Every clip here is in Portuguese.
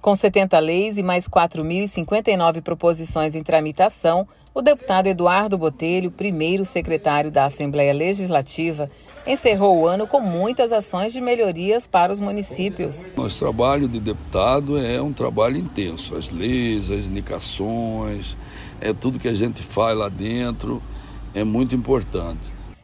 Com 70 leis e mais 4.059 proposições em tramitação, o deputado Eduardo Botelho, primeiro secretário da Assembleia Legislativa, encerrou o ano com muitas ações de melhorias para os municípios. Nosso trabalho de deputado é um trabalho intenso. As leis, as indicações, é tudo que a gente faz lá dentro é muito importante.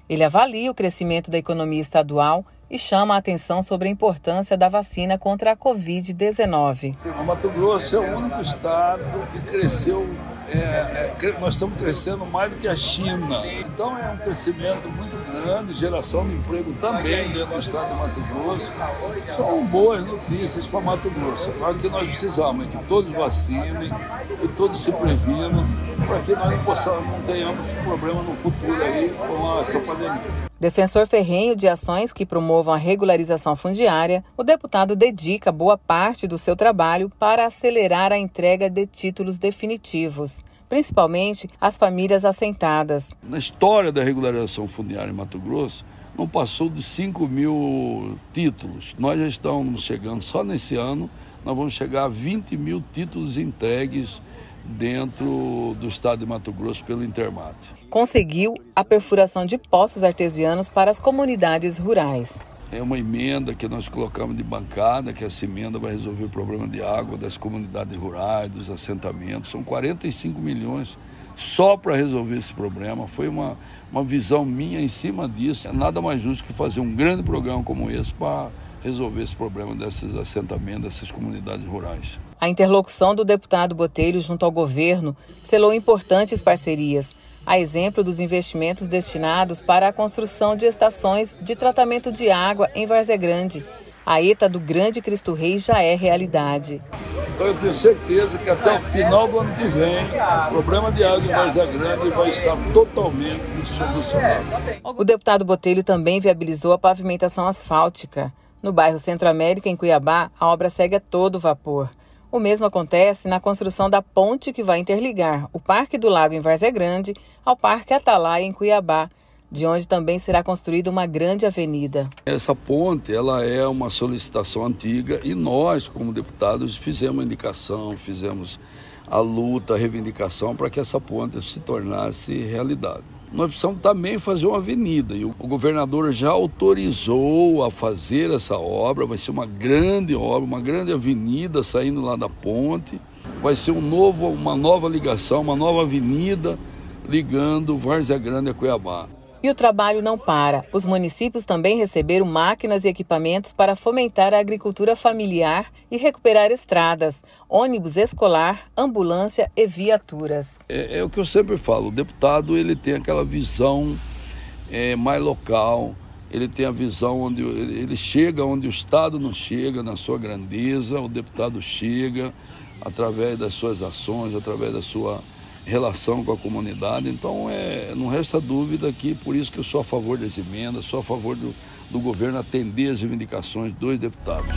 Ele avalia o crescimento da economia estadual e chama a atenção sobre a importância da vacina contra a Covid-19. O Mato Grosso é o único estado que cresceu é, é, nós estamos crescendo mais do que a China. Então é um crescimento muito grande, geração de emprego também dentro do estado de Mato Grosso. São boas notícias para Mato Grosso. Agora o que nós precisamos é que todos vacinem, que todos se previnam, para que nós não, possamos, não tenhamos problema no futuro aí com essa pandemia. Defensor ferrenho de ações que promovam a regularização fundiária, o deputado dedica boa parte do seu trabalho para acelerar a entrega de títulos definitivos, principalmente às famílias assentadas. Na história da regularização fundiária em Mato Grosso, não passou de 5 mil títulos. Nós já estamos chegando, só nesse ano, nós vamos chegar a 20 mil títulos entregues dentro do estado de Mato Grosso pelo Intermate. Conseguiu a perfuração de poços artesianos para as comunidades rurais. É uma emenda que nós colocamos de bancada, que essa emenda vai resolver o problema de água das comunidades rurais, dos assentamentos. São 45 milhões só para resolver esse problema. Foi uma, uma visão minha em cima disso. É nada mais justo que fazer um grande programa como esse para resolver esse problema desses assentamentos, dessas comunidades rurais. A interlocução do deputado Botelho junto ao governo selou importantes parcerias, a exemplo dos investimentos destinados para a construção de estações de tratamento de água em Várzea Grande. A ETA do Grande Cristo Rei já é realidade. Então eu tenho certeza que até o final do ano que vem, o problema de água em Várzea Grande vai estar totalmente solucionado. O deputado Botelho também viabilizou a pavimentação asfáltica. No bairro Centro América, em Cuiabá, a obra segue a todo vapor. O mesmo acontece na construção da ponte que vai interligar o Parque do Lago em Várzea Grande ao Parque Atalaia em Cuiabá, de onde também será construída uma grande avenida. Essa ponte ela é uma solicitação antiga e nós, como deputados, fizemos indicação, fizemos a luta, a reivindicação para que essa ponte se tornasse realidade nós precisamos também fazer uma avenida. E o governador já autorizou a fazer essa obra, vai ser uma grande obra, uma grande avenida saindo lá da ponte. Vai ser um novo, uma nova ligação, uma nova avenida ligando Várzea Grande a Cuiabá. E o trabalho não para. Os municípios também receberam máquinas e equipamentos para fomentar a agricultura familiar e recuperar estradas, ônibus escolar, ambulância e viaturas. É, é o que eu sempre falo, o deputado ele tem aquela visão é, mais local, ele tem a visão onde ele chega onde o Estado não chega, na sua grandeza, o deputado chega através das suas ações, através da sua relação com a comunidade. Então, é, não resta dúvida que por isso que eu sou a favor das emendas, sou a favor do, do governo atender as reivindicações dos deputados.